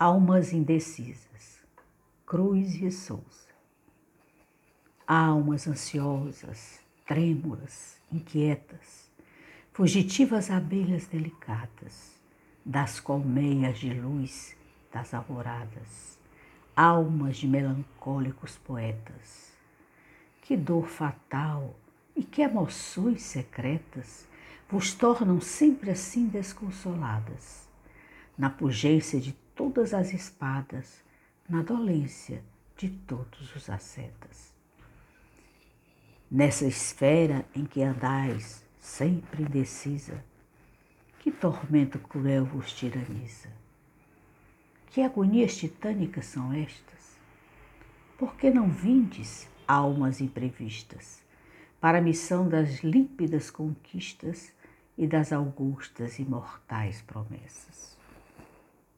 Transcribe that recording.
Almas indecisas, Cruz e Souza. Almas ansiosas, trêmulas, inquietas, fugitivas abelhas delicadas, das colmeias de luz das alvoradas, almas de melancólicos poetas. Que dor fatal e que emoções secretas vos tornam sempre assim desconsoladas, na pugência de todas as espadas, na dolência de todos os ascetas. Nessa esfera em que andais, sempre indecisa, que tormento cruel vos tiraniza? Que agonias titânicas são estas? Por que não vindes, almas imprevistas, para a missão das límpidas conquistas e das augustas imortais promessas?